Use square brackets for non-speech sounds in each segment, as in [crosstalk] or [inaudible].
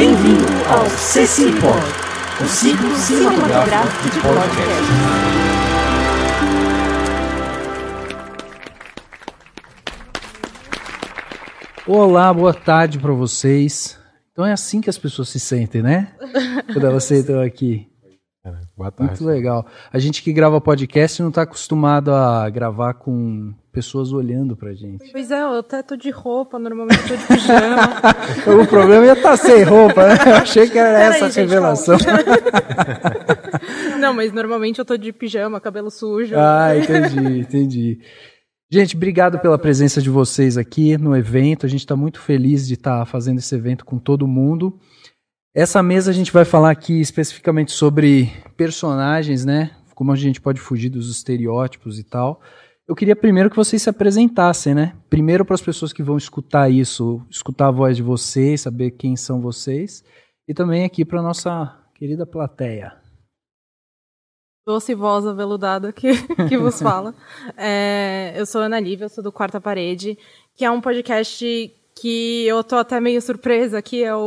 Bem-vindo ao CCPod, o ciclo cinematográfico de podcast. Olá, boa tarde para vocês. Então é assim que as pessoas se sentem, né? [laughs] Quando elas entram aqui. Boa tarde. Muito legal. A gente que grava podcast não está acostumado a gravar com pessoas olhando pra gente. Pois é, eu até tô de roupa, normalmente tô de pijama. [laughs] o problema ia estar tá sem roupa, né? Eu achei que era Pera essa aí, a gente, revelação. Não, mas normalmente eu tô de pijama, cabelo sujo. ah, entendi, entendi. Gente, obrigado pela presença de vocês aqui no evento. A gente está muito feliz de estar fazendo esse evento com todo mundo. Essa mesa a gente vai falar aqui especificamente sobre personagens, né? Como a gente pode fugir dos estereótipos e tal. Eu queria primeiro que vocês se apresentassem, né? Primeiro para as pessoas que vão escutar isso, escutar a voz de vocês, saber quem são vocês. E também aqui para nossa querida plateia. Doce voz aveludada que, [laughs] que vos fala. É, eu sou Ana Lívia, sou do Quarta Parede, que é um podcast que eu tô até meio surpresa, que é o,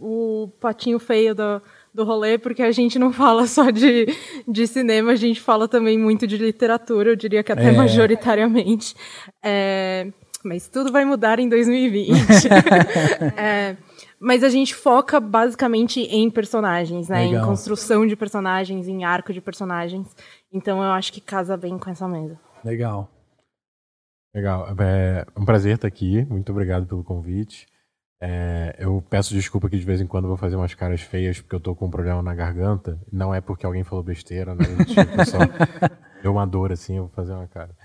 o, o patinho feio do, do rolê, porque a gente não [laughs] fala só de, de cinema, a gente fala também muito de literatura, eu diria que até É. majoritariamente. É, mas tudo vai mudar em 2020. [laughs] É, mas a gente foca basicamente em personagens, né? Legal. Em construção de personagens, em arco de personagens. Então eu acho que casa bem com essa mesa. Legal. Legal. É um prazer estar aqui. Muito obrigado pelo convite. É, eu peço desculpa que de vez em quando eu vou fazer umas caras feias porque eu tô com um problema na garganta. Não é porque alguém falou besteira, né? Tipo, só [laughs] deu uma dor assim, eu vou fazer uma cara.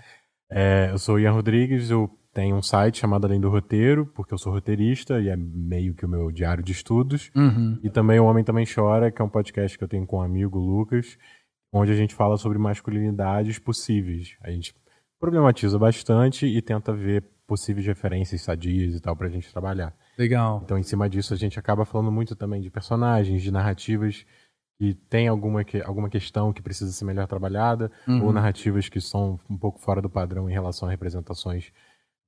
É, eu sou o Ian Rodrigues, eu tenho um site chamado Além do Roteiro, porque eu sou roteirista e é meio que o meu diário de estudos. Uhum. E também O Homem Também Chora, que é um podcast que eu tenho com um amigo, Lucas, onde a gente fala sobre masculinidades possíveis. A gente problematiza bastante e tenta ver possíveis referências sadias e tal pra gente trabalhar. Legal. Então, em cima disso, a gente acaba falando muito também de personagens, de narrativas que tem alguma, que, alguma questão que precisa ser melhor trabalhada, Uhum. ou narrativas que são um pouco fora do padrão em relação a representações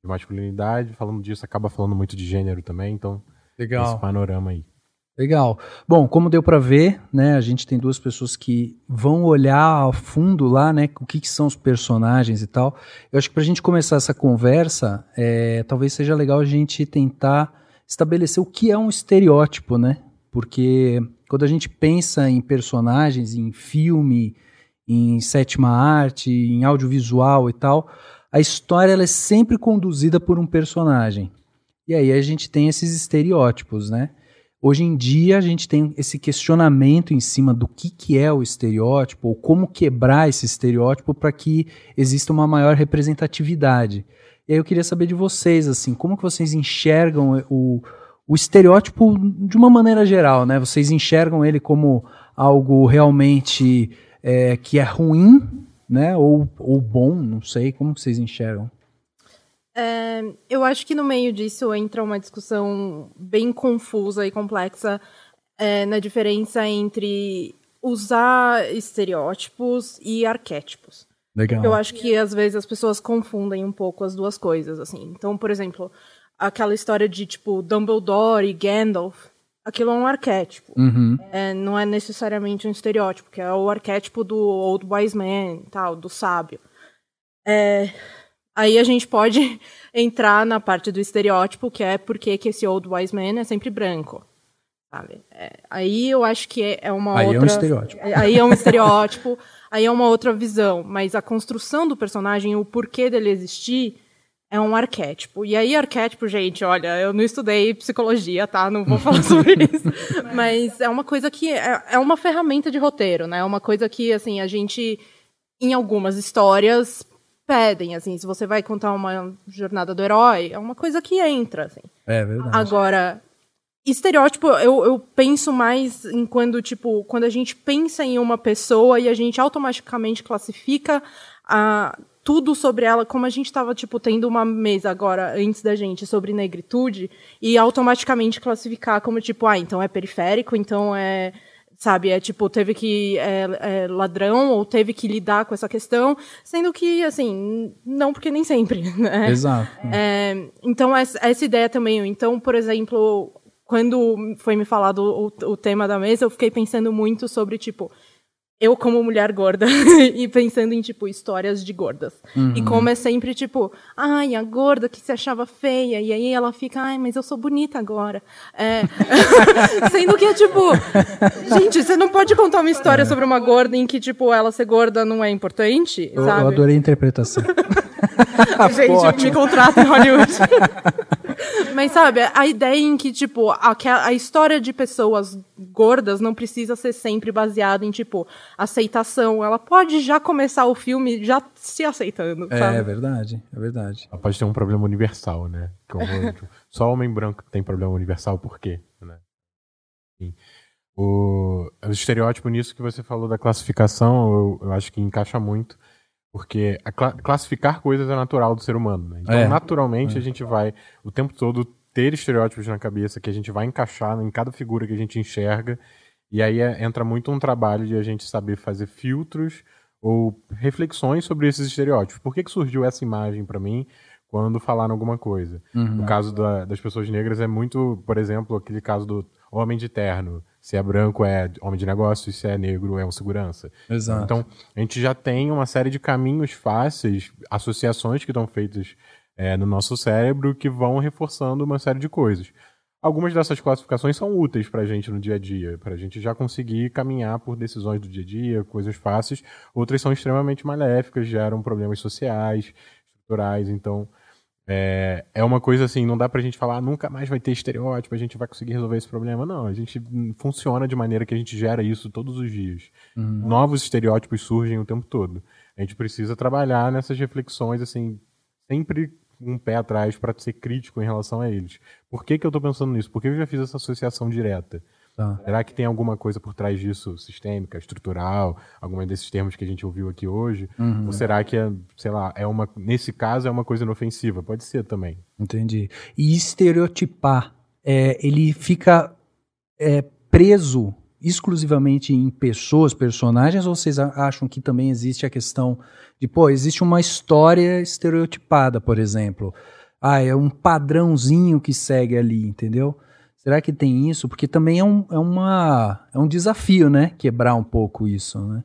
de masculinidade. Falando disso, acaba falando muito de gênero também, então Legal. esse panorama aí. Legal. Bom, como deu para ver, né, a gente tem duas pessoas que vão olhar a fundo lá, né, o que, que são os personagens e tal. Eu acho que para a gente começar essa conversa, é, talvez seja legal a gente tentar estabelecer o que é um estereótipo, né? Porque quando a gente pensa em personagens, em filme, em sétima arte, em audiovisual e tal, a história ela é sempre conduzida por um personagem. E aí a gente tem esses estereótipos, né? Hoje em dia a gente tem esse questionamento em cima do que, que é o estereótipo, ou como quebrar esse estereótipo para que exista uma maior representatividade. E aí eu queria saber de vocês, assim, como que vocês enxergam o, o estereótipo de uma maneira geral, né? Vocês enxergam ele como algo realmente é, que é ruim, né? Ou, ou bom, não sei, como que vocês enxergam? É, eu acho que no meio disso entra uma discussão bem confusa e complexa é, na diferença entre usar estereótipos e arquétipos. Legal. Eu acho que às vezes as pessoas confundem um pouco as duas coisas, assim. Então, por exemplo, aquela história de tipo Dumbledore e Gandalf, aquilo é um arquétipo. Uhum. É, não é necessariamente um estereótipo, que é o arquétipo do old wise man, tal, do sábio. É, aí a gente pode [laughs] entrar na parte do estereótipo, que é porque que esse old wise man é sempre branco. Sabe? É, aí eu acho que é, é uma Aí é um outra. estereótipo. é- Aí é um estereótipo, [laughs] aí é uma outra visão. Mas a construção do personagem, o porquê dele existir, é um arquétipo. E aí, arquétipo, gente, olha, eu não estudei psicologia, tá? Não vou falar sobre [laughs] isso. Mas é uma coisa que é, é uma ferramenta de roteiro, né? É uma coisa que, assim, a gente, em algumas histórias, pedem, assim. Se você vai contar uma jornada do herói, é uma coisa que entra, assim. É verdade. Agora, estereótipo, eu, eu penso mais em quando, tipo, quando a gente pensa em uma pessoa e a gente automaticamente classifica a, tudo sobre ela, como a gente estava, tipo, tendo uma mesa agora, antes da gente, sobre negritude, e automaticamente classificar como, tipo, ah, então é periférico, então é sabe? É tipo, teve que é, é, ladrão ou teve que lidar com essa questão, sendo que, assim, não porque nem sempre, [laughs] né? Exato. É, então, essa, essa ideia também. Então, por exemplo, quando foi me falado o, o tema da mesa, eu fiquei pensando muito sobre, tipo, eu como mulher gorda [laughs] e pensando em tipo histórias de gordas. Uhum. e como é sempre tipo ai a gorda que se achava feia e aí ela fica ai mas eu sou bonita agora é... [laughs] sendo que é tipo gente você não pode contar uma história é. sobre uma gorda em que tipo ela ser gorda não é importante eu, eu adorei a interpretação. [laughs] Gente me contrata em Hollywood Mas sabe, a ideia em que, tipo, a, a história de pessoas gordas não precisa ser sempre baseada em, tipo, aceitação. Ela pode já começar o filme já se aceitando. É, sabe? É verdade, é verdade. Ela pode ter um problema universal, né? Como, tipo, [laughs] só homem branco tem problema universal, por quê? Né? O, o estereótipo nisso que você falou da classificação, eu, eu acho que encaixa muito. Porque cl classificar coisas é natural do ser humano. Né? Então, é. naturalmente, é. a gente vai o tempo todo ter estereótipos na cabeça que a gente vai encaixar em cada figura que a gente enxerga. E aí é, entra muito um trabalho de a gente saber fazer filtros ou reflexões sobre esses estereótipos. Por que, que surgiu essa imagem para mim quando falaram alguma coisa? Uhum. No caso da, das pessoas negras é muito, por exemplo, aquele caso do homem de terno. Se é branco é homem de negócio, se é negro é um segurança. Exato. Então, a gente já tem uma série de caminhos fáceis, associações que estão feitas é, no nosso cérebro que vão reforçando uma série de coisas. Algumas dessas classificações são úteis para a gente no dia a dia, para a gente já conseguir caminhar por decisões do dia a dia, coisas fáceis. Outras são extremamente maléficas, geram problemas sociais, estruturais. Então, é, é uma coisa assim, não dá pra gente falar, ah, nunca mais vai ter estereótipo, a gente vai conseguir resolver esse problema. Não, a gente funciona de maneira que a gente gera isso todos os dias. Uhum. Novos estereótipos surgem o tempo todo. A gente precisa trabalhar nessas reflexões, assim, sempre um pé atrás para ser crítico em relação a eles. Por que, que eu estou pensando nisso? Porque eu já fiz essa associação direta. Tá. Será que tem alguma coisa por trás disso, sistêmica, estrutural, algum desses termos que a gente ouviu aqui hoje? Uhum. Ou será que, é, sei lá, é uma, nesse caso é uma coisa inofensiva? Pode ser também. Entendi. E estereotipar, é, ele fica é, preso exclusivamente em pessoas, personagens, ou vocês acham que também existe a questão de, pô, existe uma história estereotipada, por exemplo? Ah, é um padrãozinho que segue ali, entendeu? Será que tem isso? Porque também é um, é uma, é um desafio, né? Quebrar um pouco isso, né?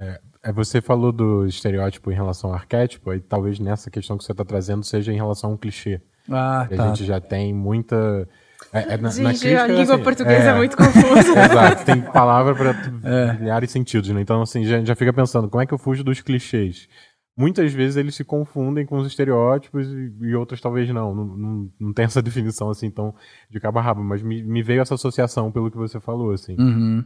É, é você falou do estereótipo em relação ao arquétipo, e talvez nessa questão que você está trazendo seja em relação a um clichê. Ah, tá. A gente já tem muita. É, é na, Gente, na crítica, a língua assim, portuguesa é, é, muito confusa. [laughs] Exato, tem palavra para é. milhares de sentidos, né? Então, assim, já, já fica pensando, como é que eu fujo dos clichês? Muitas vezes eles se confundem com os estereótipos e, e outros talvez não. Não, não. não, tem essa [laughs] definição assim tão de cabo a rabo, mas me, me veio essa associação pelo que você falou, assim. Uhum.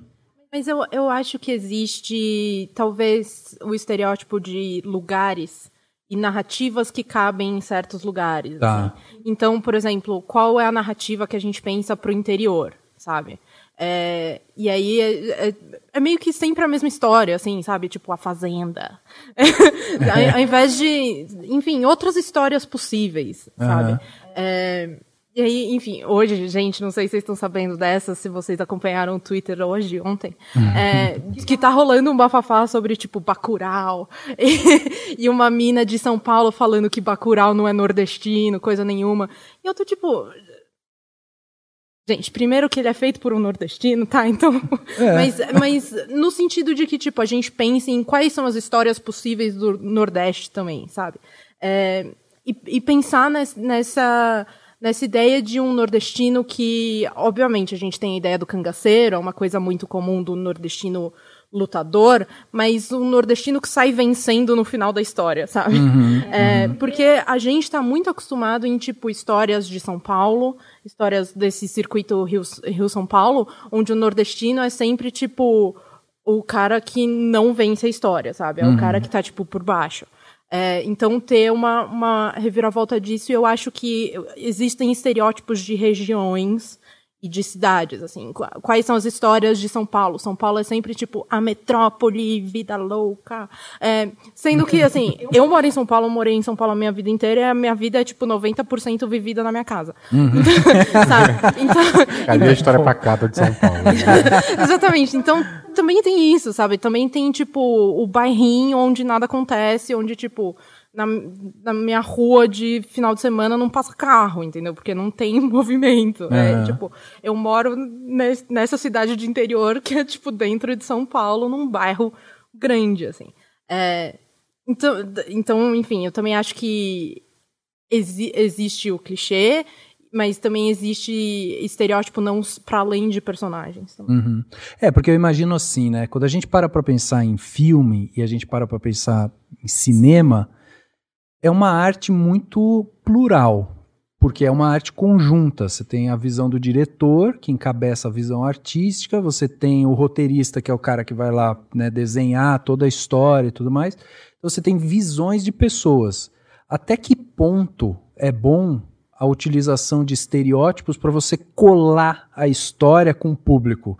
Mas eu, eu acho que existe talvez o estereótipo de lugares e narrativas que cabem em certos lugares. Tá. Assim. Então, por exemplo, qual é a narrativa que a gente pensa para o interior, sabe? É, e aí é, é, é, meio que sempre a mesma história, assim, sabe? Tipo, a Fazenda. [laughs] ao, ao, invés de, enfim, outras histórias possíveis, sabe? Uhum. e aí, enfim, hoje, gente, não sei se vocês estão sabendo dessa, se vocês acompanharam o Twitter hoje, ontem, é, [laughs] que tá rolando um bafafá sobre, tipo, Bacurau, [laughs] e, e uma mina de São Paulo falando que Bacurau não é nordestino, coisa nenhuma. E eu tô, tipo, Gente, primeiro que ele é feito por um nordestino, tá? Então. É. [laughs] Mas, mas no sentido de que, tipo, a gente pense em quais são as histórias possíveis do Nordeste também, sabe? É, e, e, pensar nessa, nessa ideia de um nordestino que, obviamente, a gente tem a ideia do cangaceiro, é uma coisa muito comum do nordestino lutador, mas um nordestino que sai vencendo no final da história, sabe? Uhum, é, uhum. Porque a gente está muito acostumado em, tipo, histórias de São Paulo, histórias desse circuito Rio-São Paulo, onde o nordestino é sempre, tipo, o cara que não vence a história, sabe? É uhum. o cara que está tipo, por baixo. É, então, ter uma, uma reviravolta disso, eu acho que existem estereótipos de regiões e de cidades, assim. Quais são as histórias de São Paulo? São Paulo é sempre, tipo, a metrópole, vida louca. É, sendo que, assim, [laughs] eu moro em São Paulo, morei em São Paulo a minha vida inteira e a minha vida é, tipo, 90% vivida na minha casa. Uhum. [laughs] Sabe? Então, Cadê então, a história pacata de São Paulo? [laughs] Exatamente. Então, também tem isso, sabe? Também tem, tipo, o bairrinho onde nada acontece, onde, tipo na, na, minha rua de final de semana não passa carro, entendeu? Porque não tem [laughs] movimento. Uhum. É, tipo, eu moro nessa cidade de interior que é, tipo, dentro de São Paulo, num bairro grande, assim. É, então, então, enfim, eu também acho que exi existe o clichê, mas também existe estereótipo não para além de personagens. Uhum. É, porque eu imagino assim, né? Quando a gente para para pensar em filme e a gente para para pensar em cinema, é uma arte muito plural, porque é uma arte conjunta. Você tem a visão do diretor, que encabeça a visão artística, você tem o roteirista, que é o cara que vai lá né, desenhar toda a história e tudo mais. Então você tem visões de pessoas. Até que ponto é bom a utilização de estereótipos para você colar a história com o público?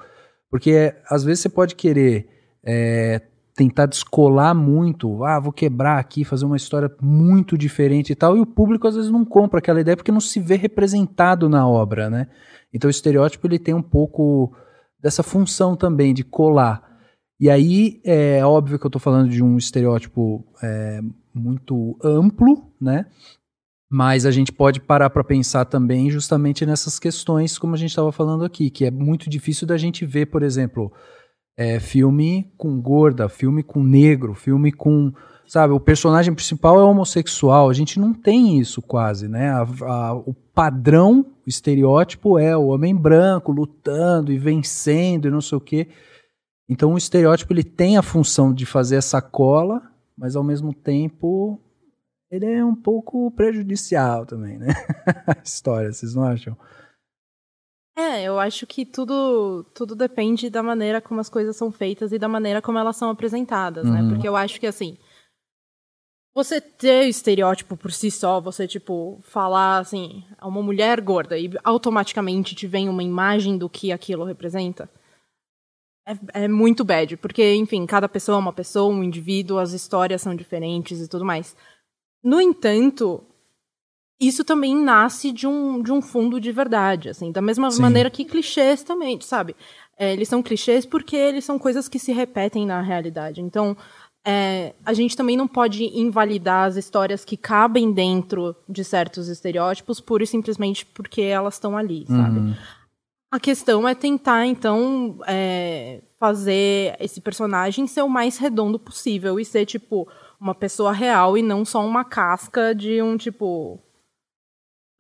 Porque às vezes você pode querer é, tentar descolar muito, ah, vou quebrar aqui, fazer uma história muito diferente e tal, e o público às vezes não compra aquela ideia porque não se vê representado na obra, né? Então o estereótipo ele tem um pouco dessa função também de colar. E aí é óbvio que eu estou falando de um estereótipo é, muito amplo, né? Mas a gente pode parar para pensar também justamente nessas questões, como a gente estava falando aqui, que é muito difícil da gente ver, por exemplo, é, filme com gorda, filme com negro, filme com. Sabe, o personagem principal é homossexual. A gente não tem isso quase, né? A, a, o padrão, o estereótipo é o homem branco lutando e vencendo e não sei o quê. Então o estereótipo ele tem a função de fazer essa cola, mas ao mesmo tempo ele é um pouco prejudicial também, né? [laughs] a história, vocês não acham? É, eu acho que tudo, tudo depende da maneira como as coisas são feitas e da maneira como elas são apresentadas, né? uhum. né? Porque eu acho que, assim, você ter estereótipo por si só, você, tipo, falar, assim, a uma mulher gorda e automaticamente te vem uma imagem do que aquilo representa, é, é muito bad. Porque, enfim, cada pessoa é uma pessoa, um indivíduo, as histórias são diferentes e tudo mais. No entanto, isso também nasce de um, de um fundo de verdade, assim, da mesma Sim. maneira que clichês também, sabe? É, eles são clichês porque eles são coisas que se repetem na realidade. Então, é, a gente também não pode invalidar as histórias que cabem dentro de certos estereótipos pura e simplesmente porque elas estão ali, sabe? Uhum. A questão é tentar, então, é, fazer esse personagem ser o mais redondo possível e ser, tipo, uma pessoa real e não só uma casca de um, tipo,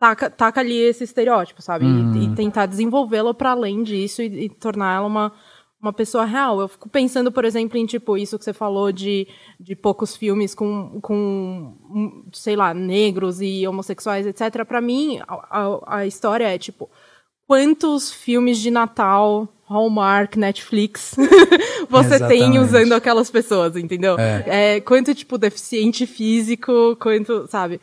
taca, taca ali esse estereótipo, sabe? Uhum. E, e, tentar desenvolvê-lo para além disso e, e tornar ela uma, uma pessoa real. Eu fico pensando, por exemplo, em tipo isso que você falou de, de poucos filmes com, com, sei lá, negros e homossexuais, etc. Para mim, a, a, a, história é tipo quantos filmes de Natal, Hallmark, Netflix [laughs] você Exatamente. tem usando aquelas pessoas, entendeu? É. é. quanto tipo deficiente físico, quanto, sabe?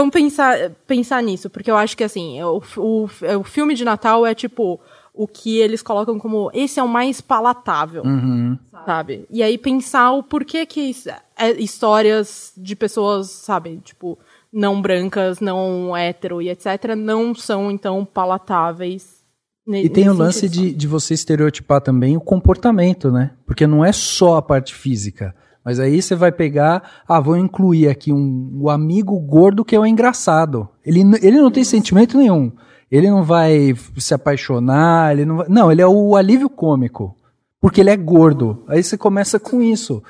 Então pensar, pensar nisso, porque eu acho que assim, o, o, o filme de Natal é tipo o que eles colocam como esse é o mais palatável, uhum. sabe? E aí pensar o porquê que é, histórias de pessoas, sabe, tipo, não brancas, não hétero e etc, não são então palatáveis. E tem o lance de, de você estereotipar também o comportamento, né? Porque não é só a parte física. Mas aí você vai pegar, ah, vou incluir aqui um, o amigo gordo que é o engraçado. Ele, ele não tem sentimento nenhum. Ele não vai se apaixonar, ele não vai, Não, ele é o alívio cômico. Porque ele é gordo. Aí você começa com isso.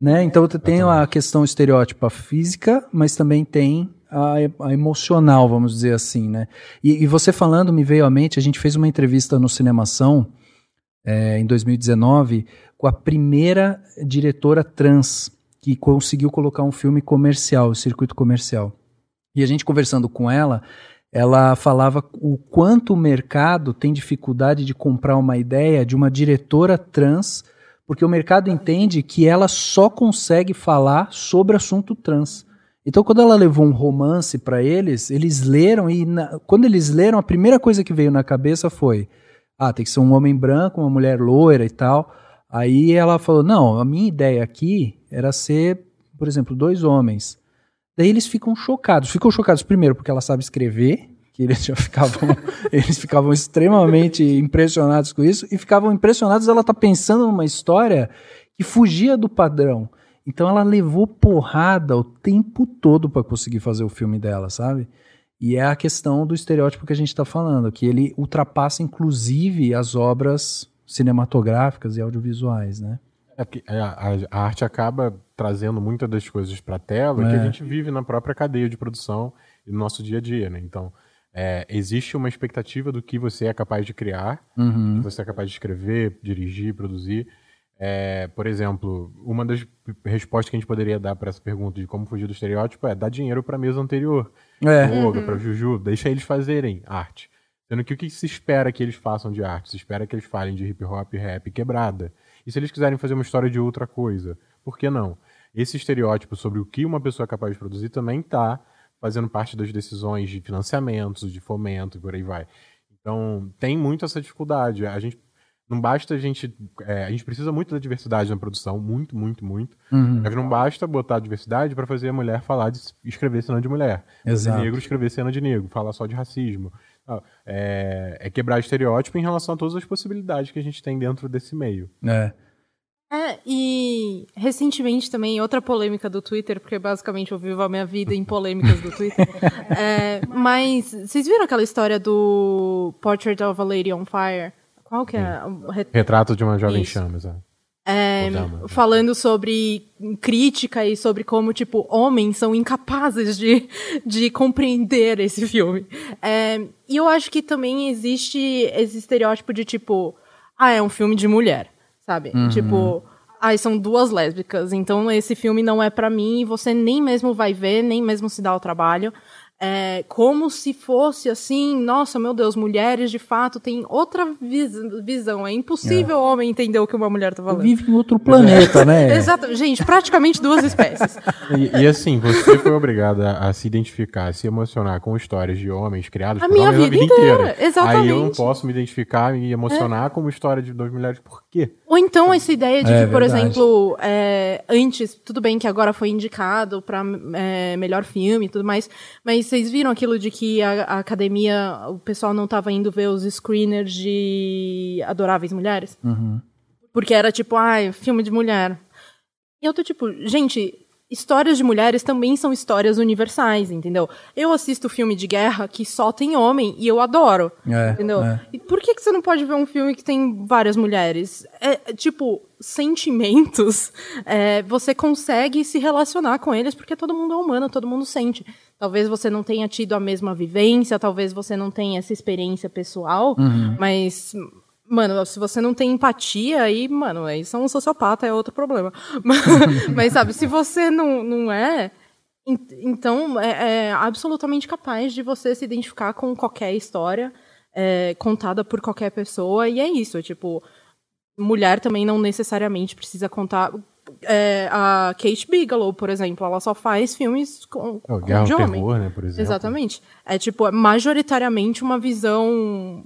Né? Então você tem a questão estereótipa física, mas também tem a, a emocional, vamos dizer assim, né? E, e, você falando me veio à mente, a gente fez uma entrevista no Cinemação é, em 2019 com a primeira diretora trans que conseguiu colocar um filme comercial, circuito comercial. E a gente conversando com ela, ela falava o quanto o mercado tem dificuldade de comprar uma ideia de uma diretora trans, porque o mercado entende que ela só consegue falar sobre assunto trans. Então, quando ela levou um romance para eles, eles leram e na, quando eles leram, a primeira coisa que veio na cabeça foi: ah, tem que ser um homem branco, uma mulher loira e tal. Aí ela falou: não, a minha ideia aqui era ser, por exemplo, dois homens. Daí eles ficam chocados. Ficam chocados primeiro porque ela sabe escrever, que eles já [laughs] ficavam, eles ficavam extremamente impressionados com isso, e ficavam impressionados ela tá pensando numa história que fugia do padrão. Então ela levou porrada o tempo todo para conseguir fazer o filme dela, sabe? E é a questão do estereótipo que a gente está falando, que ele ultrapassa inclusive as obras cinematográficas e audiovisuais, né? É porque a, a- a arte acaba trazendo muitas das coisas para a tela que É. a gente vive na própria cadeia de produção e no nosso dia a dia, né? Então, é, existe uma expectativa do que você é capaz de criar, Uhum. que você é capaz de escrever, dirigir, produzir. É, por exemplo, uma das respostas que a gente poderia dar para essa pergunta de como fugir do estereótipo é dar dinheiro para a mesa anterior, É. para Olga, para Juju, deixa eles fazerem arte. Sendo que o que se espera que eles façam de arte? Se espera que eles falem de hip hop, rap, quebrada. E se eles quiserem fazer uma história de outra coisa, por que não? Esse estereótipo sobre o que uma pessoa é capaz de produzir também está fazendo parte das decisões de financiamentos, de fomento e por aí vai. Então, tem muito essa dificuldade. A gente não basta a gente. é, a gente precisa muito da diversidade na produção, muito, muito, muito. Uhum. Mas não basta botar a diversidade para fazer a mulher falar de escrever cena de mulher. Exato. negro escrever cena de negro, falar só de racismo. É, é quebrar estereótipo em relação a todas as possibilidades que a gente tem dentro desse meio. É. É, e recentemente também, outra polêmica do Twitter, porque basicamente eu vivo a minha vida em polêmicas do Twitter. [laughs] É, mas vocês viram aquela história do Portrait of a Lady on Fire? Qual que é? o re- Retrato de uma jovem Isso. chama, sabe? É, Ou dama. falando sobre crítica e sobre como, tipo, homens são incapazes de, de compreender esse filme. É, e eu acho que também existe esse estereótipo de, tipo, ah, é um filme de mulher, sabe? Tipo, ah, são duas lésbicas, então esse filme não é pra mim e você nem mesmo vai ver, nem mesmo se dá o trabalho. É, como se fosse assim, nossa, meu Deus, mulheres de fato têm outra vis- visão. É impossível o homem entender o que uma mulher tá falando. Vive em outro planeta, [laughs] né? Exato, gente, praticamente duas espécies. E, e assim, você foi obrigada a, se identificar, a se emocionar com histórias de homens criados A por minha homens vida inteira, exatamente. Aí eu não posso me identificar e emocionar como história de duas mulheres. Por quê? Ou então essa ideia de É, que, por verdade. exemplo, é, antes, tudo bem que agora foi indicado pra é, melhor filme e tudo mais, mas vocês viram aquilo de que a, a academia, o pessoal não tava indo ver os screeners de Adoráveis Mulheres? Uhum. Porque era tipo, ai, filme de mulher. E eu tô tipo, gente, histórias de mulheres também são histórias universais, entendeu? Eu assisto filme de guerra que só tem homem e eu adoro. É, entendeu? é. E por que, que você não pode ver um filme que tem várias mulheres? É, é, tipo, sentimentos, [laughs] é, você consegue se relacionar com eles porque todo mundo é humano, todo mundo sente. Talvez você não tenha tido a mesma vivência, talvez você não tenha essa experiência pessoal, mas Mano, se você não tem empatia, aí, mano, aí são um sociopata, é outro problema. [laughs] Mas, sabe, se você não, não é, en- então é, é absolutamente capaz de você se identificar com qualquer história é, contada por qualquer pessoa, e é isso, é tipo, mulher também não necessariamente precisa contar. é, a Kate Bigelow, por exemplo, ela só faz filmes com, É, com Guerra de homem. Terror, né, por exemplo. Exatamente. É tipo, é majoritariamente uma visão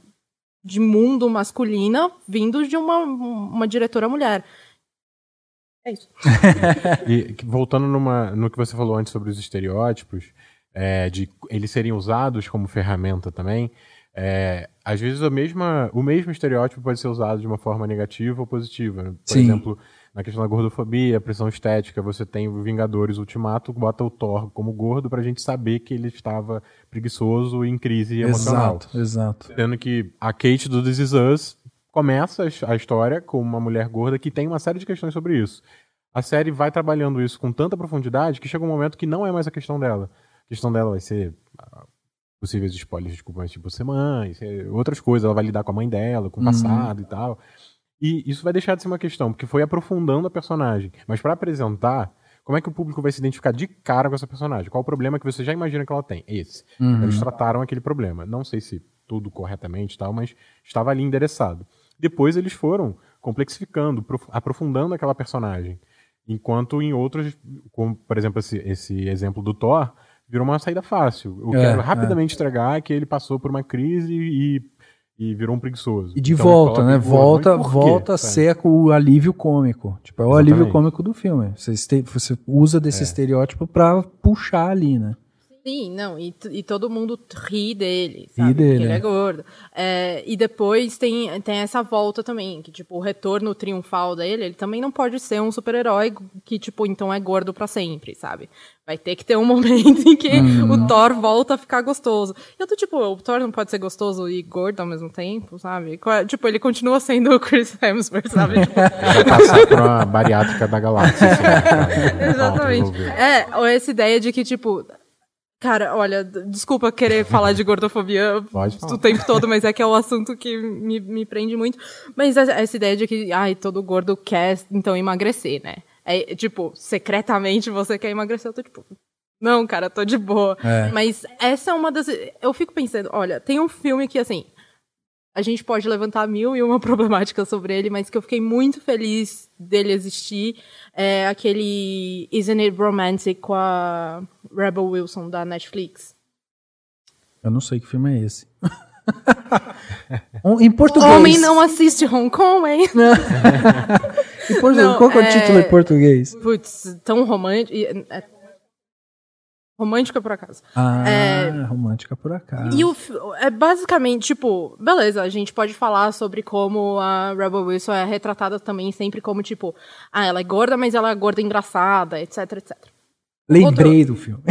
de mundo masculina vindo de uma, uma diretora mulher. É isso. [laughs] E voltando numa, no que você falou antes sobre os estereótipos, é, de eles serem usados como ferramenta também, é, às vezes a mesma, o mesmo estereótipo pode ser usado de uma forma negativa ou positiva. Por Sim. exemplo, na questão da gordofobia, pressão estética, você tem o Vingadores Ultimato, bota o Thor como gordo pra gente saber que ele estava preguiçoso e em crise emocional. Exato, exato. Sendo que a Kate do This Is Us começa a his- a história com uma mulher gorda que tem uma série de questões sobre isso. A série vai trabalhando isso com tanta profundidade que chega um momento que não é mais a questão dela. A questão dela vai ser ah, possíveis spoilers, desculpa, mas tipo, ser mãe, ser outras coisas. Ela vai lidar com a mãe dela, com o Uhum. passado e tal. E isso vai deixar de ser uma questão, porque foi aprofundando a personagem. Mas pra apresentar, como é que o público vai se identificar de cara com essa personagem? Qual o problema que você já imagina que ela tem? Esse. Uhum. Eles trataram aquele problema. Não sei se tudo corretamente e tal, mas estava ali endereçado. Depois eles foram complexificando, prof- aprofundando aquela personagem. Enquanto em outros, como por exemplo esse, esse exemplo do Thor, virou uma saída fácil. Eu É, quero é. rapidamente entregar que ele passou por uma crise e, e virou um preguiçoso. E de Então, volta, né? Volta, volta a ser o alívio cômico. Tipo, é o alívio Exatamente. cômico do filme. Você, este- você usa desse É. estereótipo pra puxar ali, né? Sim, não, e, e todo mundo ri dele, sabe? Ri dele, Porque ele é. é gordo. É, e depois tem, tem essa volta também, que, tipo, o retorno triunfal dele, ele também não pode ser um super-herói que, tipo, então é gordo pra sempre, sabe? Vai ter que ter um momento em que Uhum. o Thor volta a ficar gostoso. E eu tô, tipo, o Thor não pode ser gostoso e gordo ao mesmo tempo, sabe? É- Tipo, ele continua sendo o Chris Hemsworth, sabe? Tipo, Vai passar por uma bariátrica da galáxia. assim. Exatamente. É, ou essa ideia de que, tipo. Cara, olha, desculpa querer falar de gordofobia [laughs] o tempo todo, mas é que é o assunto que me, me prende muito. Mas essa essa ideia de que, ai, todo gordo quer, então, emagrecer, né? É, tipo, secretamente você quer emagrecer, eu tô tipo. Não, cara, tô de boa. É. Mas essa é uma das. Eu fico pensando, olha, tem um filme que, assim, a gente pode levantar mil e uma [laughs] problemática sobre ele, mas que eu fiquei muito feliz dele existir. É aquele Isn't It Romantic com a Rebel Wilson da Netflix. Eu não sei que filme é esse. [laughs] Em português. Homem não assiste Hong Kong, hein? [laughs] Em português. Não, Qual que é o é- título em português? Putz, tão romântico. É... Romântica por acaso. Ah, É. romântica por acaso. E o, é basicamente, tipo, beleza, a gente pode falar sobre como a Rebel Wilson é retratada também sempre como, tipo, ah, ela é gorda, mas ela é gorda engraçada, etc, etc. Lembrei do filme.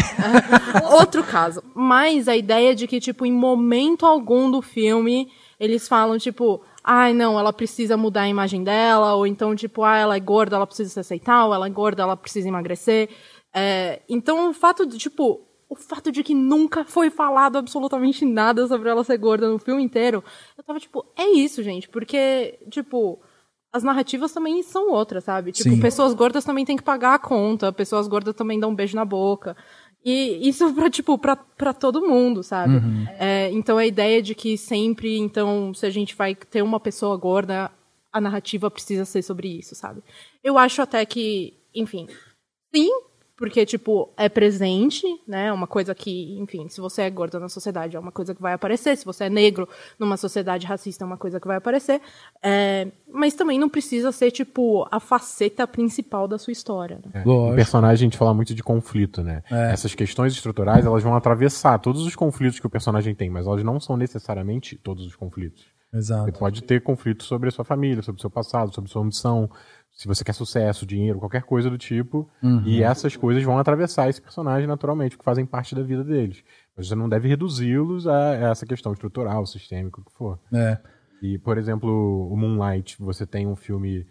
[laughs] Outro caso. Mas a ideia de que, tipo, em momento algum do filme, eles falam, tipo, ai, não, ela precisa mudar a imagem dela, ou então, tipo, ah, ela é gorda, ela precisa se aceitar, ou ela é gorda, ela precisa emagrecer. É, então, o fato de, tipo, o fato de que nunca foi falado absolutamente nada sobre ela ser gorda no filme inteiro, eu tava, tipo, é isso, gente, porque, tipo, as narrativas também são outras, sabe? Tipo, Sim. pessoas gordas também têm que pagar a conta, pessoas gordas também dão um beijo na boca. E isso [laughs] pra, tipo, pra, pra todo mundo, sabe? É, então a ideia de que sempre, então, se a gente vai ter uma pessoa gorda, a narrativa precisa ser sobre isso, sabe? Eu acho até que, enfim, sim, porque, tipo, é presente, né? É uma coisa que, enfim, se você é gorda na sociedade, é uma coisa que vai aparecer. Se você é negro numa sociedade racista, é uma coisa que vai aparecer. É, mas também não precisa ser, tipo, a faceta principal da sua história. Né? É. Em personagem a gente fala muito de conflito, né? É. Essas questões estruturais, elas vão atravessar todos os conflitos que o personagem tem, mas elas não são necessariamente todos os conflitos. Você Exato. pode ter conflito sobre a sua família, sobre o seu passado, sobre sua ambição, se você quer sucesso, dinheiro, qualquer coisa do tipo. Uhum. E essas coisas vão atravessar esse personagem naturalmente, porque fazem parte da vida deles. Mas você não deve reduzi-los a essa questão estrutural, sistêmica, o que for. É. E, por exemplo, o Moonlight, você tem um filme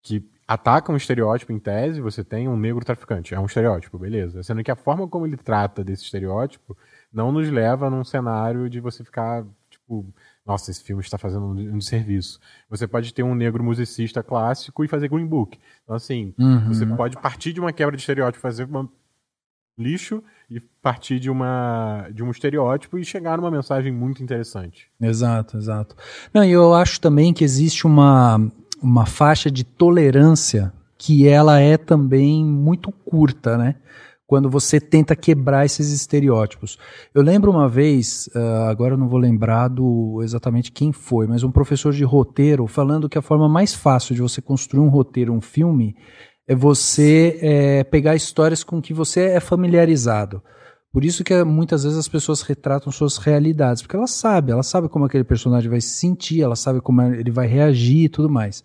que ataca um estereótipo em tese, você tem um negro traficante. É um estereótipo, beleza. Sendo que a forma como ele trata desse estereótipo não nos leva num cenário de você ficar, tipo, nossa, esse filme está fazendo um serviço. Você pode ter um negro musicista clássico e fazer Green Book. Então, assim, Uhum. você pode partir de uma quebra de estereótipo, fazer uma lixo e partir de uma de um estereótipo e chegar numa mensagem muito interessante. Exato, exato. Não, e eu acho também que existe uma, uma faixa de tolerância que ela é também muito curta, né? Quando você tenta quebrar esses estereótipos. Eu lembro uma vez, ah, agora eu não vou lembrar do exatamente quem foi, mas um professor de roteiro falando que a forma mais fácil de você construir um roteiro, um filme, é você eh, pegar histórias com que você é familiarizado. Por isso que eh, muitas vezes as pessoas retratam suas realidades, porque elas sabem, elas sabem como aquele personagem vai se sentir, elas sabem como ele vai reagir e tudo mais.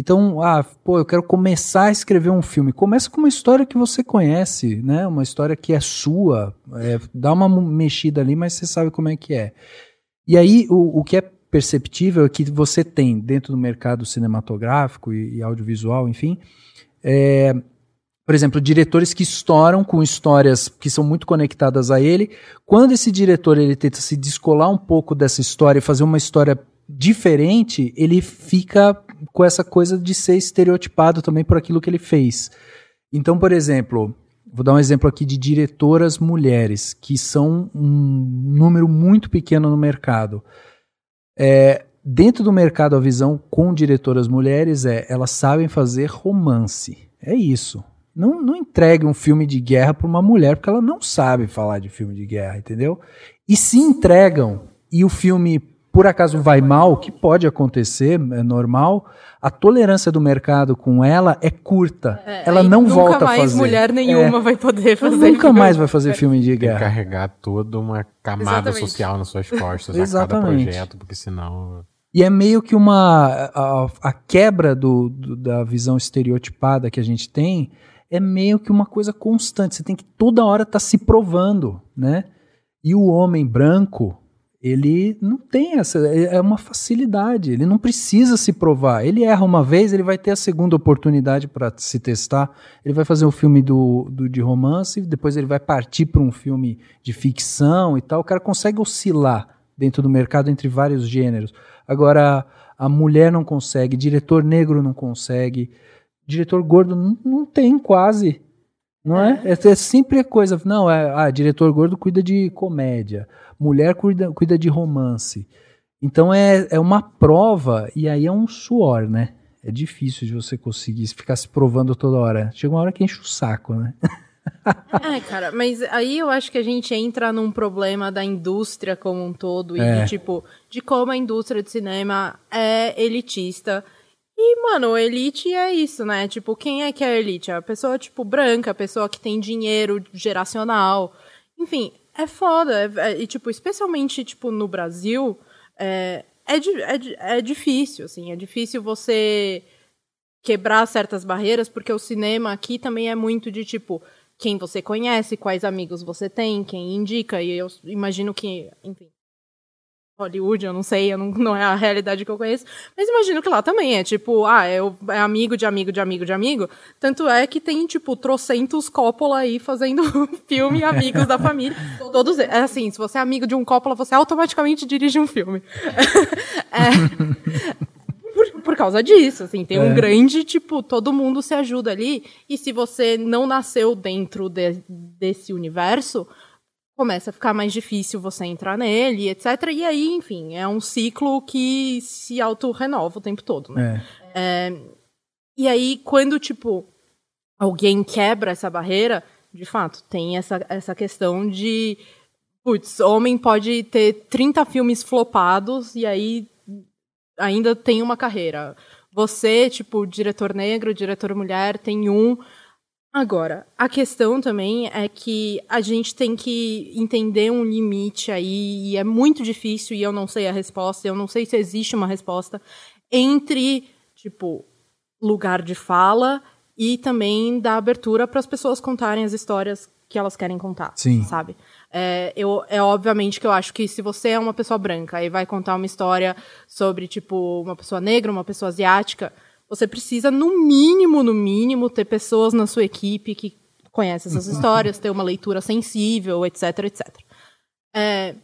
Então, ah, pô, eu quero começar a escrever um filme. Começa com uma história que você conhece, né? Uma história que é sua. É, dá uma mexida ali, mas você sabe como é que é. E aí, o, o que é perceptível é que você tem dentro do mercado cinematográfico e, e audiovisual, enfim, é, por exemplo, diretores que estouram com histórias que são muito conectadas a ele. Quando esse diretor ele tenta se descolar um pouco dessa história e fazer uma história diferente, ele fica com essa coisa de ser estereotipado também por aquilo que ele fez. Então, por exemplo, vou dar um exemplo aqui de diretoras mulheres, que são um número muito pequeno no mercado. É, dentro do mercado, a visão com diretoras mulheres é elas sabem fazer romance. É isso. Não, não entregue um filme de guerra para uma mulher, porque ela não sabe falar de filme de guerra, entendeu? E se entregam e o filme por acaso vai mal, que pode acontecer, é normal, a tolerância do mercado com ela é curta. É, ela não nunca volta a mais fazer. mulher nenhuma vai poder Ela fazer. nunca filme. mais vai fazer filme de Tem que guerra. carregar toda uma camada Exatamente. social nas suas costas [laughs] a cada Exatamente. projeto, porque senão. E é meio que uma. A, a quebra do, do- da visão estereotipada que a gente tem é meio que uma coisa constante. Você tem que toda hora estar se provando, né? E o homem branco, ele não tem essa. É é uma facilidade. Ele não precisa se provar. Ele erra uma vez, ele vai ter a segunda oportunidade para se testar. Ele vai fazer um filme do, do, de romance, depois ele vai partir para um filme de ficção e tal. O cara consegue oscilar dentro do mercado entre vários gêneros. Agora, a mulher não consegue, diretor negro não consegue, diretor gordo não, não tem quase. Não é? é? é sempre coisa. Não, é. Ah, diretor gordo cuida de comédia, mulher cuida, cuida de romance. Então é, é uma prova, e aí é um suor, né? É difícil de você conseguir ficar se provando toda hora. Chega uma hora que enche o saco, né? [laughs] É, cara, mas aí eu acho que a gente entra num problema da indústria como um todo e É. de tipo, de como a indústria de cinema é elitista. E, mano, elite é isso, né? Tipo, quem é que é elite? É a pessoa, tipo, branca, a pessoa que tem dinheiro geracional. Enfim, é foda. É- é- e, tipo, especialmente, tipo, no Brasil, é, é, é, é difícil, assim. É difícil você quebrar certas barreiras, porque o cinema aqui também é muito de, tipo, quem você conhece, quais amigos você tem, quem indica. E eu imagino que, enfim, Hollywood, eu não sei, eu não, [laughs] não é a realidade que eu conheço, mas imagino que lá também é tipo, ah, é, é amigo de amigo de amigo de amigo. Tanto é que tem, tipo, trocentos Coppola aí fazendo [laughs] filme amigos da família. [laughs] Todos, é assim, se você é amigo de um Coppola, você automaticamente dirige um filme. É, por, por causa disso, assim, tem um É. grande, tipo, todo mundo se ajuda ali, e se você não nasceu dentro de- desse universo, começa a ficar mais difícil você entrar nele, etc. E aí, enfim, é um ciclo que se auto-renova o tempo todo, né? É. E aí, quando, tipo, alguém quebra essa barreira, de fato, tem essa, essa questão de. Putz, homem pode ter 30 filmes flopados e aí ainda tem uma carreira. Você, tipo, diretor negro, diretor mulher, tem um. Agora, a questão também é que a gente tem que entender um limite aí, e é muito difícil, e eu não sei a resposta, eu não sei se existe uma resposta, entre, tipo, lugar de fala e também dar abertura para as pessoas contarem as histórias que elas querem contar, Sim. sabe? É, eu, é obviamente que eu acho que se você é uma pessoa branca e vai contar uma história sobre, tipo, uma pessoa negra, uma pessoa asiática, você precisa, no mínimo, no mínimo, ter pessoas na sua equipe que conhecem essas histórias, ter uma leitura sensível, etc, etc. É,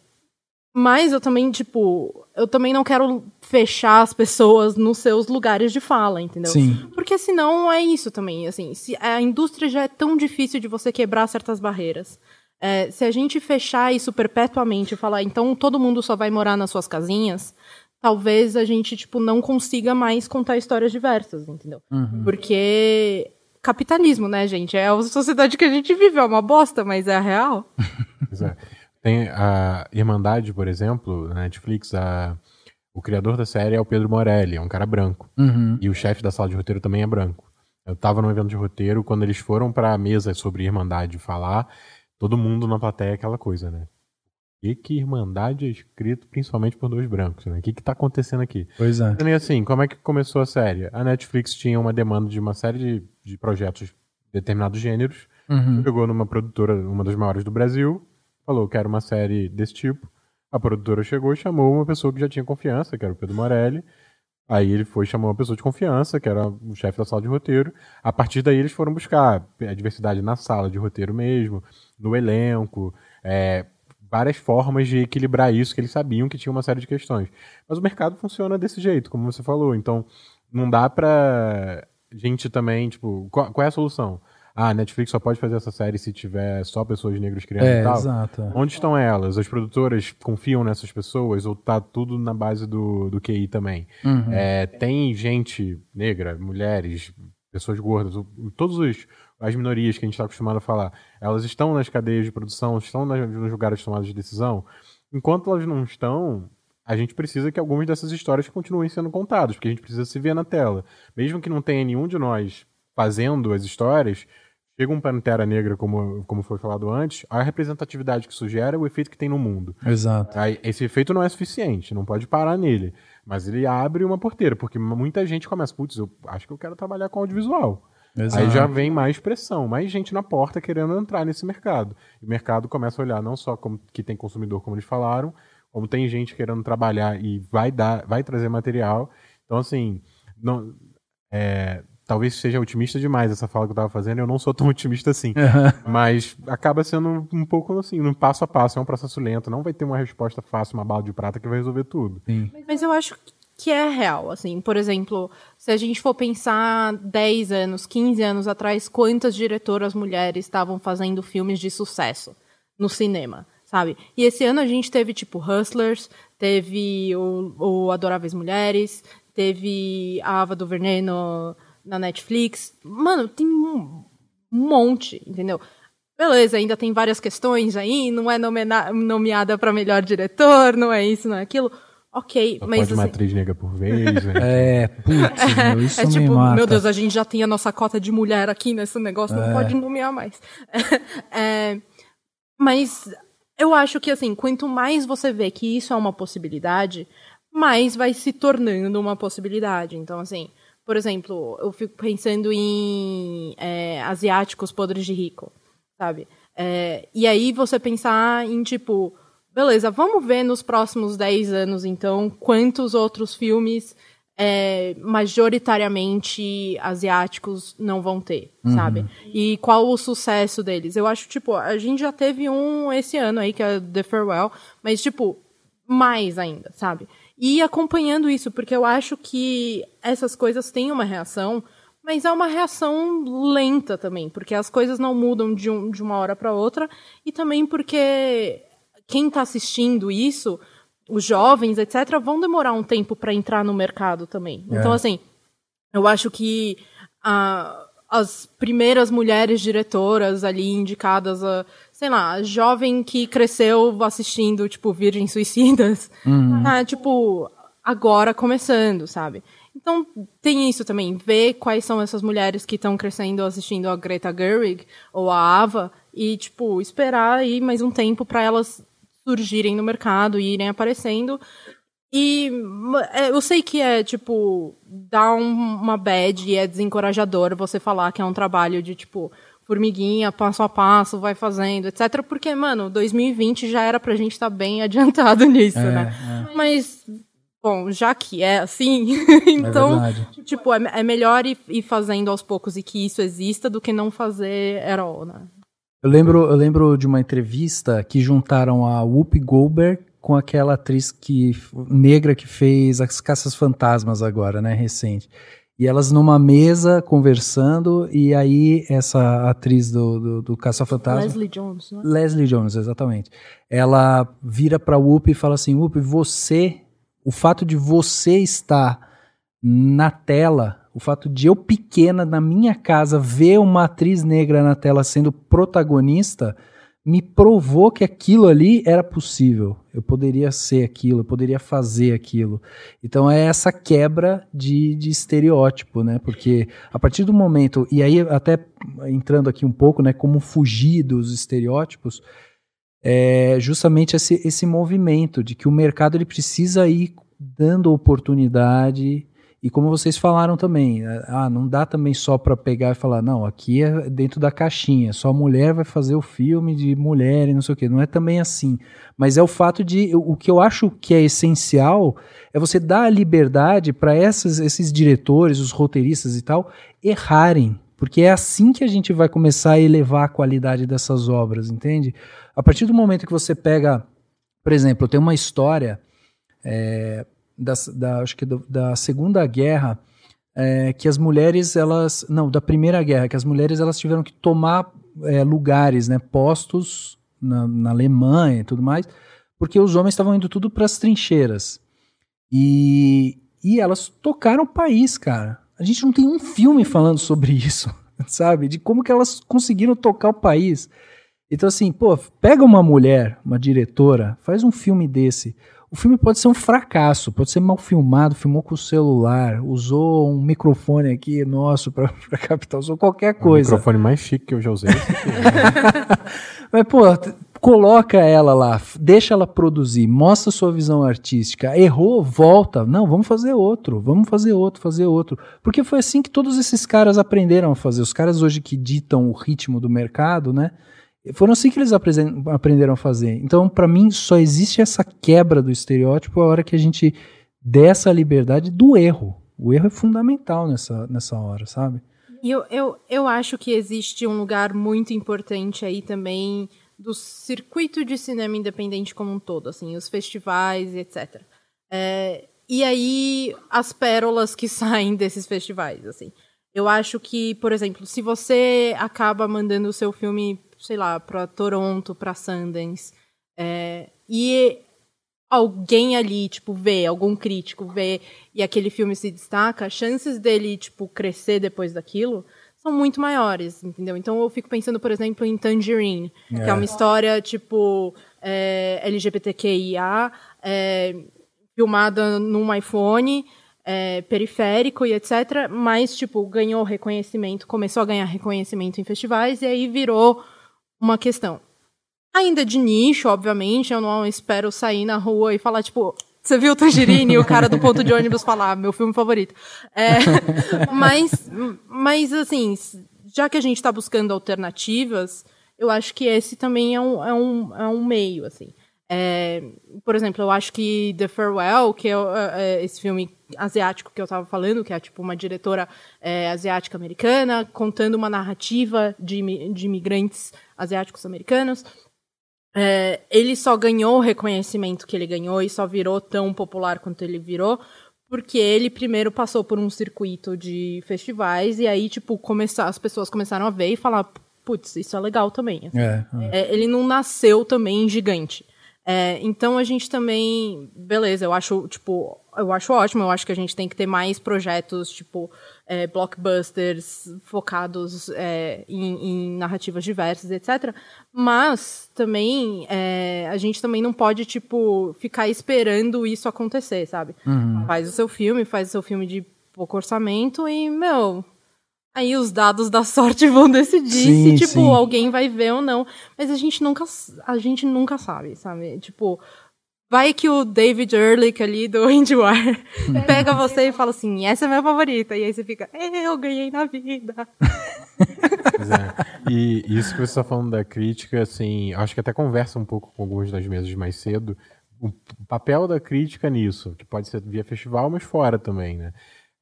mas eu também, tipo, eu também não quero fechar as pessoas nos seus lugares de fala, entendeu? Sim. Porque senão é isso também, assim, se a indústria já é tão difícil de você quebrar certas barreiras. é, se a gente fechar isso perpetuamente e falar, então todo mundo só vai morar nas suas casinhas, talvez a gente, tipo, não consiga mais contar histórias diversas, entendeu? Porque capitalismo, né, gente? É a sociedade que a gente vive, é uma bosta, mas é a real. [laughs] Pois é. Tem a Irmandade, por exemplo, na Netflix, a... o criador da série é o Pedro Morelli, é um cara branco. Uhum. E o chefe da sala de roteiro também é branco. Eu tava num evento de roteiro, quando eles foram pra mesa sobre Irmandade falar, todo mundo na plateia é aquela coisa, né? E que Irmandade é escrito principalmente por dois brancos, né? O que que tá acontecendo aqui? Pois é. E assim, como é que começou a série? A Netflix tinha uma demanda de uma série de, de projetos de determinados gêneros, Uhum. chegou numa produtora, uma das maiores do Brasil, falou, quero uma série desse tipo. A produtora chegou e chamou uma pessoa que já tinha confiança, que era o Pedro Morelli. Aí ele foi e chamou uma pessoa de confiança, que era o chefe da sala de roteiro. A partir daí eles foram buscar a diversidade na sala de roteiro mesmo, no elenco, é, várias formas de equilibrar isso, que eles sabiam que tinha uma série de questões. Mas o mercado funciona desse jeito, como você falou. Então, não dá pra gente também, tipo, qual, qual é a solução? Ah, a Netflix só pode fazer essa série se tiver só pessoas negras criando É, e tal. exato. Onde estão elas? As produtoras confiam nessas pessoas ou tá tudo na base do, do QI também? Uhum. É, tem gente negra, mulheres, pessoas gordas, todas os- as minorias que a gente está acostumado a falar, elas estão nas cadeias de produção, estão nas- nos lugares de tomada de decisão. Enquanto elas não estão, a gente precisa que algumas dessas histórias continuem sendo contadas, porque a gente precisa se ver na tela. Mesmo que não tenha nenhum de nós fazendo as histórias, chega um Pantera Negra, como, como foi falado antes, a representatividade que isso gera é o efeito que tem no mundo. Exato. Aí, esse efeito não é suficiente, não pode parar nele. Mas ele abre uma porteira, porque muita gente começa, putz, eu acho que eu quero trabalhar com audiovisual. Exato. Aí já vem mais pressão, mais gente na porta querendo entrar nesse mercado. E o mercado começa a olhar não só como que tem consumidor, como eles falaram, como tem gente querendo trabalhar e vai dar, vai trazer material. Então, assim, não, é, talvez seja otimista demais essa fala que eu estava fazendo, eu não sou tão [laughs] otimista assim. [laughs] Mas acaba sendo um pouco assim, um passo a passo, é um processo lento, não vai ter uma resposta fácil, uma bala de prata que vai resolver tudo. Sim. Mas eu acho que é real, assim, por exemplo, se a gente for pensar 10 anos, 15 anos atrás, quantas diretoras mulheres estavam fazendo filmes de sucesso no cinema? sabe? E esse ano a gente teve, tipo, Hustlers, teve o, o Adoráveis Mulheres, teve a Ava do Veneno na Netflix. Mano, tem um monte, entendeu? Beleza, ainda tem várias questões aí, não é nomeada para melhor diretor, não é isso, não é aquilo. Ok, Só mas. Pode uma assim, atriz negra por vez, [laughs] né? É, putz, meu, isso é me tipo, mata. meu Deus, a gente já tem a nossa cota de mulher aqui nesse negócio, não pode nomear mais. [laughs] É, mas eu acho que, assim, quanto mais você vê que isso é uma possibilidade, mais vai se tornando uma possibilidade. Então, assim, por exemplo, eu fico pensando em é, asiáticos podres de rico, sabe? É, e aí você pensar em, tipo, beleza, vamos ver nos próximos 10 anos, então, quantos outros filmes é, majoritariamente asiáticos não vão ter, sabe? E qual o sucesso deles? Eu acho, tipo, a gente já teve um esse ano aí, que é The Farewell, mas, tipo, mais ainda, sabe? E acompanhando isso, porque eu acho que essas coisas têm uma reação, mas é uma reação lenta também, porque as coisas não mudam de, um, de uma hora para outra, e também porque quem está assistindo isso os jovens, etc., vão demorar um tempo para entrar no mercado também. Então, assim, eu acho que ah, as primeiras mulheres diretoras ali indicadas, a, sei lá, a jovem que cresceu assistindo, tipo, Virgens Suicidas, tá, tipo, agora começando, sabe? Então, tem isso também, ver quais são essas mulheres que estão crescendo assistindo a Greta Gerwig ou a Ava e, tipo, esperar aí mais um tempo para elas surgirem no mercado e irem aparecendo. E é, eu sei que é, tipo, dá um, uma bad e é desencorajador você falar que é um trabalho de, tipo, formiguinha, passo a passo, vai fazendo, etc. Porque, mano, 2020 já era pra gente estar tá bem [laughs] adiantado nisso, É, né? Mas, bom, já que é assim, [laughs] É então, tipo, é, é melhor ir, ir fazendo aos poucos e que isso exista do que não fazer at all, né? Eu lembro, eu lembro de uma entrevista que juntaram a Whoopi Goldberg com aquela atriz que negra que fez as Caças Fantasmas agora, né, recente. E elas numa mesa conversando, e aí essa atriz do, do, do Caça Fantasma. Leslie Jones, né? Leslie Jones, exatamente. Ela vira pra Whoopi e fala assim: Whoopi, você, o fato de você estar na tela, o fato de eu pequena na minha casa ver uma atriz negra na tela sendo protagonista, me provou que aquilo ali era possível. Eu poderia ser aquilo, eu poderia fazer aquilo. Então é essa quebra de, de estereótipo, né? Porque a partir do momento, e aí até entrando aqui um pouco, né, como fugir dos estereótipos, é justamente esse, esse movimento de que o mercado ele precisa ir dando oportunidade e como vocês falaram também, ah, não dá também só para pegar e falar, não, aqui é dentro da caixinha, só mulher vai fazer o filme de mulher e não sei o quê. Não é também assim. Mas é o fato de, o que eu acho que é essencial é você dar a liberdade para esses diretores, os roteiristas e tal, errarem. Porque é assim que a gente vai começar a elevar a qualidade dessas obras, entende? A partir do momento que você pega, por exemplo, tem uma história é, da, da, acho que do, da Segunda Guerra, é, que as mulheres, elas. Não, da Primeira Guerra, que as mulheres elas tiveram que tomar é, lugares, né, postos na, na Alemanha e tudo mais, porque os homens estavam indo tudo para as trincheiras. E, e elas tocaram o país, cara. A gente não tem um filme falando sobre isso, [laughs] sabe? De como que elas conseguiram tocar o país. Então, assim, pô, pega uma mulher, uma diretora, faz um filme desse. O filme pode ser um fracasso, pode ser mal filmado, filmou com o celular, usou um microfone aqui nosso para [laughs] captar, usou qualquer coisa. O microfone mais chique que eu já usei. [laughs] Mas, pô, coloca ela lá, deixa ela produzir, mostra sua visão artística. Errou, volta. Não, vamos fazer outro, vamos fazer outro, fazer outro. Porque foi assim que todos esses caras aprenderam a fazer. Os caras hoje que ditam o ritmo do mercado, né? Foram assim que eles aprenderam a fazer. Então, para mim, só existe essa quebra do estereótipo a hora que a gente dê essa liberdade do erro. O erro é fundamental nessa, nessa hora, sabe? E eu, eu, eu acho que existe um lugar muito importante aí também do circuito de cinema independente como um todo, assim, os festivais e etc. É, e aí, as pérolas que [laughs] saem desses festivais, assim. Eu acho que, por exemplo, se você acaba mandando o seu filme sei lá, para Toronto, para Sundance, é, e alguém ali, tipo, vê, algum crítico vê e aquele filme se destaca, as chances dele, tipo, crescer depois daquilo são muito maiores, entendeu? Então eu fico pensando, por exemplo, em Tangerine, é. que é uma história, tipo, é, LGBTQIA, é, filmada num iPhone, é, periférico e etc. Mas, tipo, ganhou reconhecimento, começou a ganhar reconhecimento em festivais e aí virou uma questão. Ainda de nicho, obviamente, eu não espero sair na rua e falar, tipo, você viu o Tangerine e o cara do ponto de ônibus falar, meu filme favorito. É, [laughs] mas, mas, assim, já que a gente está buscando alternativas, eu acho que esse também é um, é um, é um meio, assim. É, por exemplo, eu acho que The Farewell, que é, é esse filme asiático que eu estava falando, que é tipo uma diretora é, asiática americana contando uma narrativa de, de imigrantes asiáticos americanos. É, ele só ganhou o reconhecimento que ele ganhou e só virou tão popular quanto ele virou porque ele primeiro passou por um circuito de festivais e aí tipo começar as pessoas começaram a ver e falar putz isso é legal também é, é. é ele não nasceu também gigante é, então a gente também, beleza, eu acho, tipo, eu acho ótimo, eu acho que a gente tem que ter mais projetos, tipo, é, blockbusters focados é, em, em, narrativas diversas, etc. Mas também é, a gente também não pode, tipo, ficar esperando isso acontecer, sabe? Uhum. Faz o seu filme, faz o seu filme de pouco orçamento e, meu, Aí os dados da sorte [laughs] vão decidir sim, se, tipo, sim. alguém vai ver ou não. Mas a gente nunca, a gente nunca sabe, sabe? Tipo, vai que o David Ehrlich ali do [laughs] IndieWire [laughs] pega você e fala assim, essa é a minha favorita. E aí você fica, eu ganhei na vida. É. E isso que você está falando da crítica, assim, acho que até conversa um pouco com alguns das mesas mais cedo. O papel da crítica nisso, que pode ser via festival, mas fora também, né?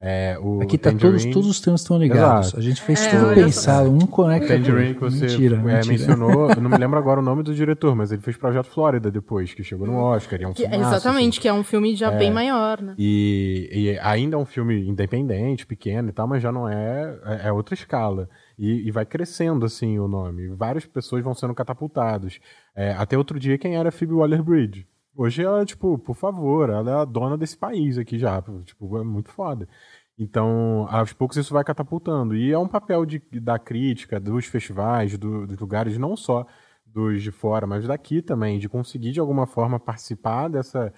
É, Aqui tá todos, todos os temas estão ligados. Exato. A gente fez é, tudo pensado, um conecta o Tangerine que você mentira, é, mentira. mencionou, eu não me [laughs] lembro agora o nome do diretor, mas ele fez Projeto Flórida depois, que chegou no Oscar. É um que, exatamente, assim. que é um filme já bem é. maior, né? E, e, ainda é um filme independente, pequeno e tal, mas já não é, é, é outra escala. E, e, vai crescendo assim o nome. Várias pessoas vão sendo catapultadas. É, até outro dia, quem era Phoebe Waller-Bridge? Hoje ela, tipo, por favor, ela é a dona desse país aqui já. Tipo, é muito foda. Então, aos poucos isso vai catapultando. E é um papel de, da crítica, dos festivais, do, dos lugares, não só dos de fora, mas daqui também, de conseguir de alguma forma participar dessa,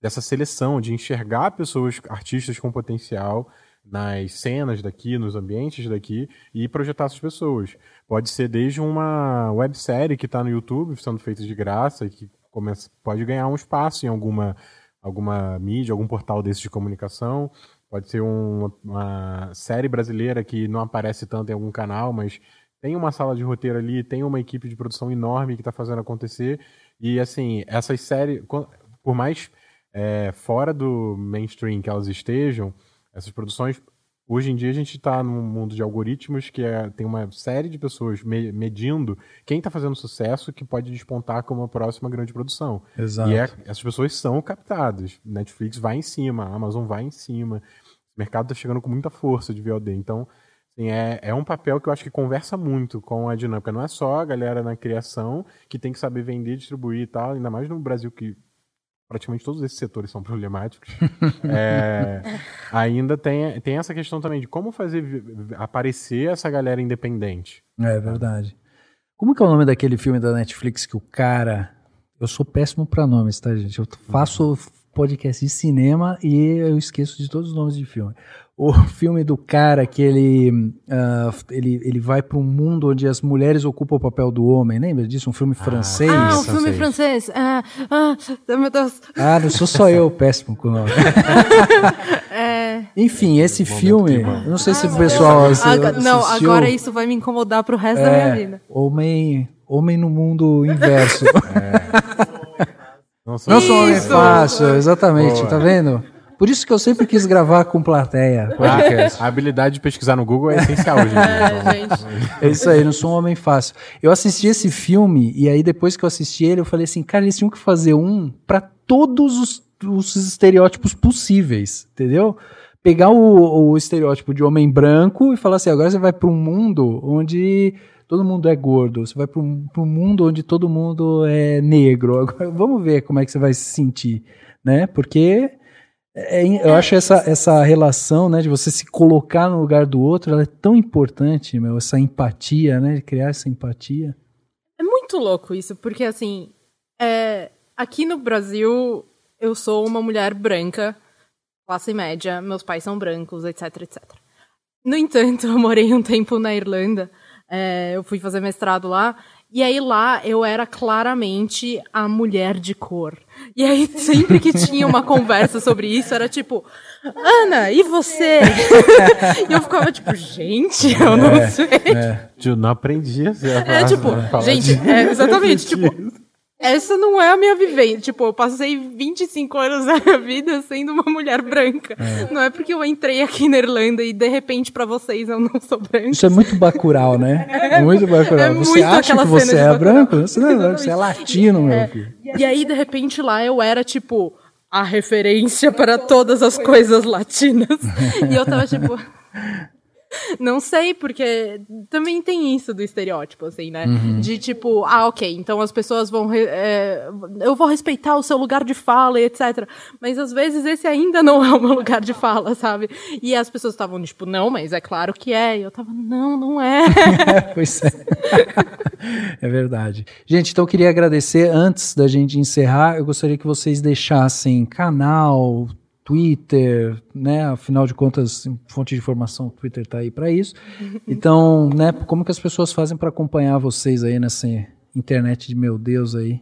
dessa seleção, de enxergar pessoas, artistas com potencial nas cenas daqui, nos ambientes daqui e projetar essas pessoas. Pode ser desde uma websérie que está no YouTube, sendo feita de graça, que começa, pode ganhar um espaço em alguma, alguma mídia, algum portal desses de comunicação. Pode ser um, uma série brasileira que não aparece tanto em algum canal, mas tem uma sala de roteiro ali, tem uma equipe de produção enorme que está fazendo acontecer. E, assim, essas séries, por mais é, fora do mainstream que elas estejam, essas produções Hoje em dia a gente está num mundo de algoritmos que é, tem uma série de pessoas me, medindo quem está fazendo sucesso que pode despontar como a próxima grande produção. Exato. E é, essas pessoas são captadas. Netflix vai em cima, a Amazon vai em cima. O mercado está chegando com muita força de VOD. Então, assim, é, é um papel que eu acho que conversa muito com a dinâmica. Não é só a galera na criação que tem que saber vender, distribuir e tal, ainda mais no Brasil que praticamente todos esses setores são [laughs] problemáticos, é, ainda tem, tem essa questão também de como fazer aparecer essa galera independente. É verdade. Como que é o nome daquele filme da Netflix que o cara Eu sou péssimo para nomes, tá, gente? Eu faço podcast de cinema e eu esqueço de todos os nomes de filme. O [laughs] filme do cara que ele, uh, ele, ele vai para um mundo onde as mulheres ocupam o papel do homem, lembra disso? Um filme francês. Ah, um filme francês. Ah, ah, meu Deus. Ah, não sou só eu péssimo com o nome. [laughs] É... Enfim, esse filme, não sei se o pessoal Aga, Não, agora isso vai me incomodar pro resto é, da minha vida. Homem, homem no mundo inverso. É. Não [laughs] sou, não sou homem fácil, exatamente, Boa. tá vendo? Por isso que eu sempre quis gravar com plateia. [laughs] A, a habilidade de pesquisar no Google é essencial hoje em dia. É, então. é isso aí, não sou um homem fácil. Eu assisti esse filme e aí depois que eu assisti ele, eu falei assim, cara, eles tinham que fazer um para todos os, os, estereótipos possíveis, entendeu? Pegar o, o estereótipo de homem branco e falar assim, agora você vai para um mundo onde todo mundo é gordo, você vai para um, um mundo onde todo mundo é negro. Agora, vamos ver como é que você vai se sentir, né? Porque é, eu acho essa, essa relação, né, de você se colocar no lugar do outro, ela é tão importante, meu, essa empatia, né, de criar essa empatia. É muito louco isso, porque assim, é, aqui no Brasil eu sou uma mulher branca, classe média, meus pais são brancos, etc, etc. No entanto, [laughs] eu morei um tempo na Irlanda, é, eu fui fazer mestrado lá, e aí lá eu era claramente a mulher de cor. E aí sempre que tinha uma conversa sobre isso, era tipo, Ana, e você? [laughs] e eu ficava tipo, gente, eu não é, sei. É. Eu não aprendi a É tipo, gente, é, exatamente, tipo, essa não é a minha vivência. Tipo, eu passei 25 anos da minha vida sendo uma mulher branca. É. Não é porque eu entrei aqui na Irlanda e de repente para vocês eu não sou branca. Isso é muito bacural, né? É, muito bacural. É você acha que você é branco? Você não é branco, você é latino, meu é. filho. E aí, de repente, lá eu era tipo a referência para todas as coisas latinas. [laughs] e eu tava tipo. [laughs] Não sei, porque também tem isso do estereótipo, assim, né? Uhum. De tipo, ah, ok, então as pessoas vão. É, eu vou respeitar o seu lugar de fala e etc. Mas às vezes esse ainda não é o meu lugar de fala, sabe? E as pessoas estavam tipo, não, mas é claro que é. E eu tava, não, não é. [laughs] pois é. é verdade. Gente, então eu queria agradecer. Antes da gente encerrar, eu gostaria que vocês deixassem canal, Twitter, né? Afinal de contas, fonte de informação, Twitter está aí para isso. [laughs] Então, né? Como que as pessoas fazem para acompanhar vocês aí nessa internet de meu Deus aí?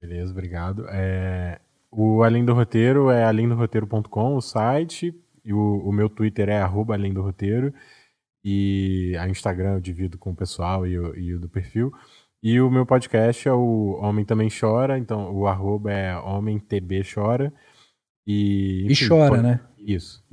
Beleza, obrigado. É, o Além do Roteiro é alemdoroteiro.com, o site, e o, o, meu Twitter é arroba além do roteiro, e a Instagram eu divido com o pessoal e o, e o do perfil. E o meu podcast é o Homem Também Chora, então o arroba é Homem TB Chora. E, enfim, e chora, pode... né? Isso.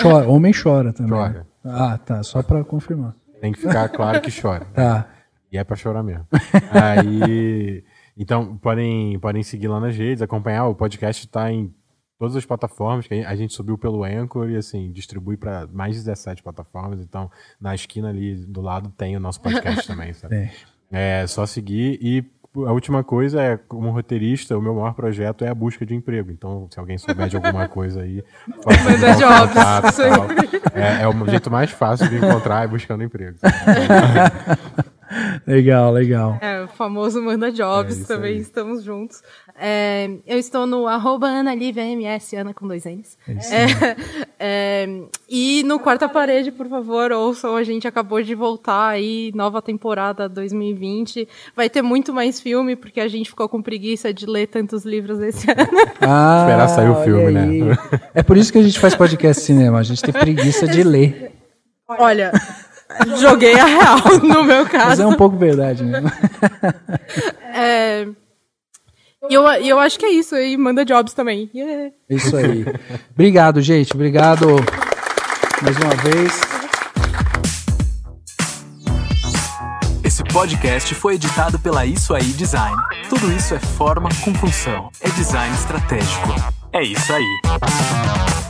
chora, homem chora também. Chora. Ah, tá. Só para confirmar. Tem que ficar claro que chora. [laughs] tá. E é para chorar mesmo. Aí. Então, podem, podem seguir lá nas redes, acompanhar. O podcast está em todas as plataformas, que a gente subiu pelo Anchor e assim, distribui para mais de 17 plataformas. Então, na esquina ali do lado tem o nosso podcast [laughs] também, sabe? É. é só seguir e a última coisa é, como roteirista, o meu maior projeto é a busca de emprego. Então, se alguém souber de alguma coisa aí, [laughs] manda jobs. [laughs] É, é o jeito mais fácil de encontrar é buscando emprego. [laughs] legal, legal. É, o famoso Manda Jobs, é também aí. estamos juntos. É, eu estou no arroba AnaLiveMS, Ana com dois N's. É, é, [laughs] é, e no Quarta Parede, por favor, ouçam, a gente acabou de voltar aí, nova temporada 2020. Vai ter muito mais filme, porque a gente ficou com preguiça de ler tantos livros esse [laughs] ano. Ah, Esperar sair o filme, né? É por isso que a gente faz podcast cinema, a gente tem preguiça de [laughs] ler. Olha, joguei a real [laughs] no meu caso. Mas é um pouco verdade mesmo. É... E eu, eu acho que é isso. E manda jobs também. Yeah. Isso aí. Obrigado, gente. Obrigado mais uma vez. Esse podcast foi editado pela Isso Aí Design. Tudo isso é forma com função. É design estratégico. É isso aí.